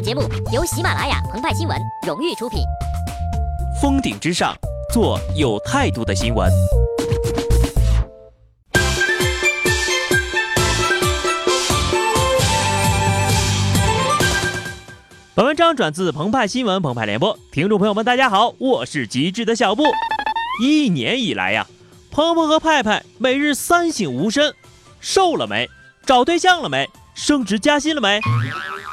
节目由喜马拉雅澎湃新闻荣誉出品。峰顶之上，做有态度的新闻。本文章转自澎湃新闻澎湃联播，听众朋友们，大家好，我是极致的小布。一年以来呀，鹏鹏和派派每日三省吾身：瘦了没？找对象了没？升职加薪了没？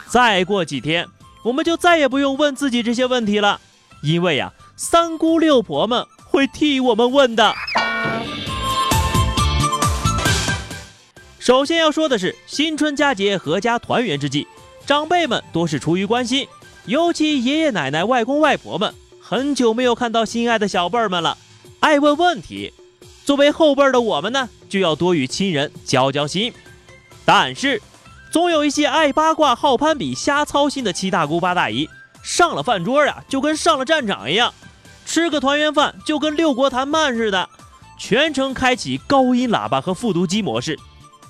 再过几天，我们就再也不用问自己这些问题了，因为呀，三姑六婆们会替我们问的。首先要说的是，新春佳节，阖家团圆之际，长辈们多是出于关心，尤其爷爷奶奶、外公外婆们，很久没有看到心爱的小辈儿们了，爱问问题。作为后辈的我们呢，就要多与亲人交交心。但是。总有一些爱八卦、好攀比、瞎操心的七大姑八大姨，上了饭桌呀，就跟上了战场一样，吃个团圆饭就跟六国谈判似的，全程开启高音喇叭和复读机模式，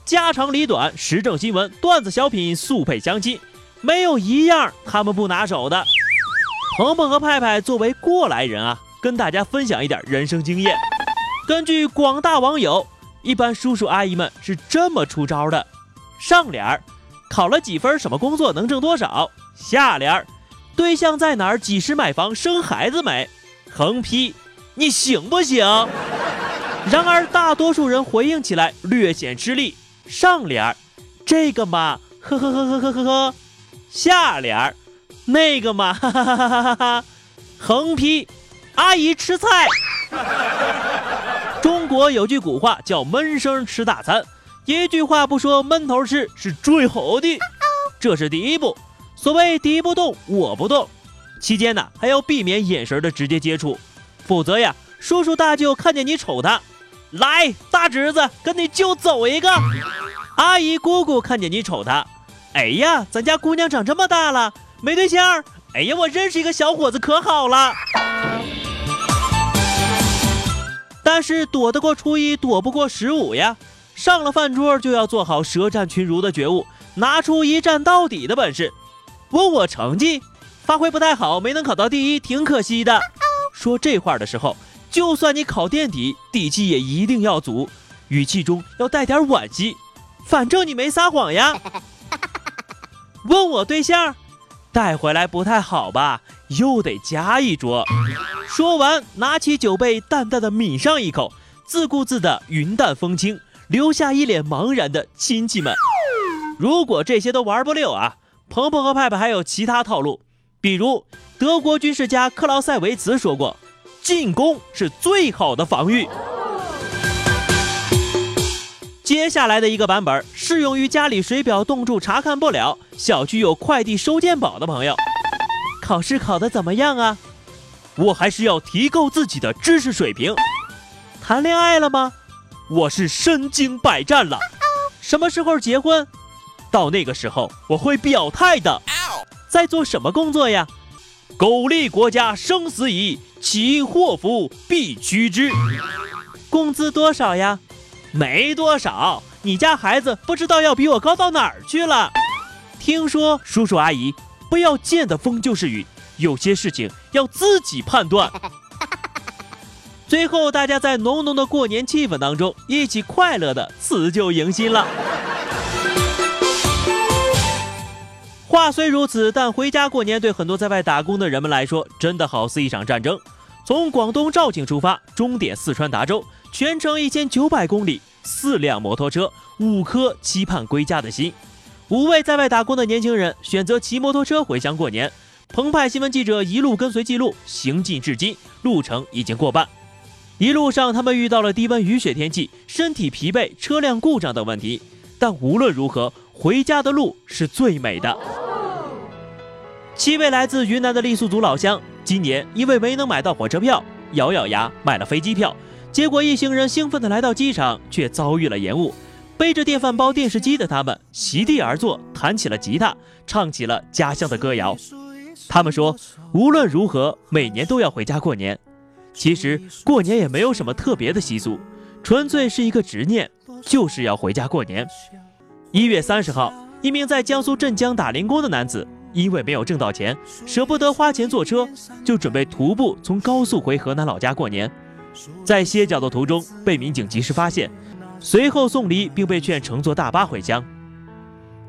家长里短、时政新闻、段子小品速配相亲，没有一样他们不拿手的。鹏鹏和派派作为过来人啊，跟大家分享一点人生经验。根据广大网友，一般叔叔阿姨们是这么出招的。上联儿，考了几分？什么工作能挣多少？下联儿，对象在哪儿？几时买房？生孩子没？横批，你行不行？然而大多数人回应起来略显吃力。上联儿，这个嘛，呵呵呵呵呵呵呵。下联儿，那个嘛，哈哈哈哈哈哈。横批，阿姨吃菜。中国有句古话叫闷声吃大餐。一句话不说，闷头吃是最好的。这是第一步，所谓敌不动我不动。期间呢，还要避免眼神的直接接触，否则呀，叔叔大舅看见你瞅他，来大侄子跟你舅走一个；阿姨姑姑看见你瞅他，哎呀，咱家姑娘长这么大了，没对象。哎呀，我认识一个小伙子可好了。但是躲得过初一，躲不过十五呀。上了饭桌就要做好舌战群儒的觉悟，拿出一战到底的本事。问我成绩，发挥不太好，没能考到第一，挺可惜的。说这话的时候，就算你考垫底，底气也一定要足，语气中要带点惋惜。反正你没撒谎呀。问我对象，带回来不太好吧？又得加一桌。说完，拿起酒杯，淡淡的抿上一口，自顾自的云淡风轻。留下一脸茫然的亲戚们。如果这些都玩不溜啊，鹏鹏和派派还有其他套路。比如德国军事家克劳塞维茨说过：“进攻是最好的防御。”接下来的一个版本适用于家里水表冻住查看不了，小区有快递收件宝的朋友。考试考得怎么样啊？我还是要提高自己的知识水平。谈恋爱了吗？我是身经百战了，什么时候结婚？到那个时候我会表态的。在做什么工作呀？苟利国家生死以，其祸福必趋之。工资多少呀？没多少。你家孩子不知道要比我高到哪儿去了。听说叔叔阿姨不要见的风就是雨，有些事情要自己判断。最后，大家在浓浓的过年气氛当中，一起快乐的辞旧迎新了。话虽如此，但回家过年对很多在外打工的人们来说，真的好似一场战争。从广东肇庆出发，终点四川达州，全程一千九百公里，四辆摩托车，五颗期盼归家的心。五位在外打工的年轻人选择骑摩托车回乡过年。澎湃新闻记者一路跟随记录，行进至今，路程已经过半。一路上，他们遇到了低温雨雪天气、身体疲惫、车辆故障等问题，但无论如何，回家的路是最美的。七位来自云南的傈僳族老乡，今年因为没能买到火车票，咬咬牙买了飞机票。结果，一行人兴奋地来到机场，却遭遇了延误。背着电饭煲、电视机的他们，席地而坐，弹起了吉他，唱起了家乡的歌谣。他们说，无论如何，每年都要回家过年。其实过年也没有什么特别的习俗，纯粹是一个执念，就是要回家过年。一月三十号，一名在江苏镇江打零工的男子因为没有挣到钱，舍不得花钱坐车，就准备徒步从高速回河南老家过年。在歇脚的途中，被民警及时发现，随后送离，并被劝乘坐大巴回乡。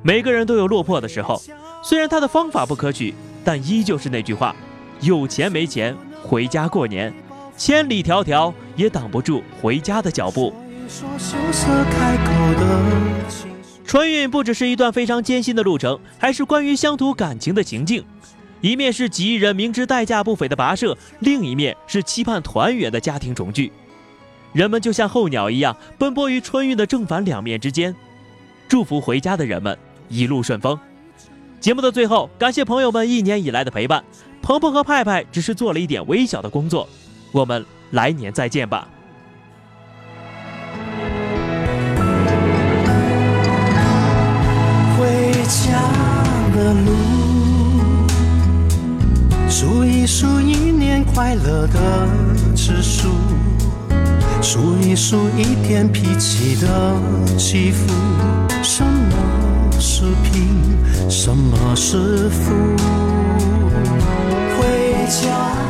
每个人都有落魄的时候，虽然他的方法不可取，但依旧是那句话：有钱没钱，回家过年，千里迢迢也挡不住回家的脚步。春运不只是一段非常艰辛的路程，还是关于乡土感情的情境。一面是几亿人明知代价不菲的跋涉，另一面是期盼团圆的家庭重聚。人们就像候鸟一样，奔波于春运的正反两面之间。祝福回家的人们一路顺风。节目的最后，感谢朋友们一年以来的陪伴。鹏鹏和派派只是做了一点微小的工作，我们来年再见吧。回家的路数一数一年快乐的指数，数一数一天脾气的起伏。什么是贫，什么是富？回家。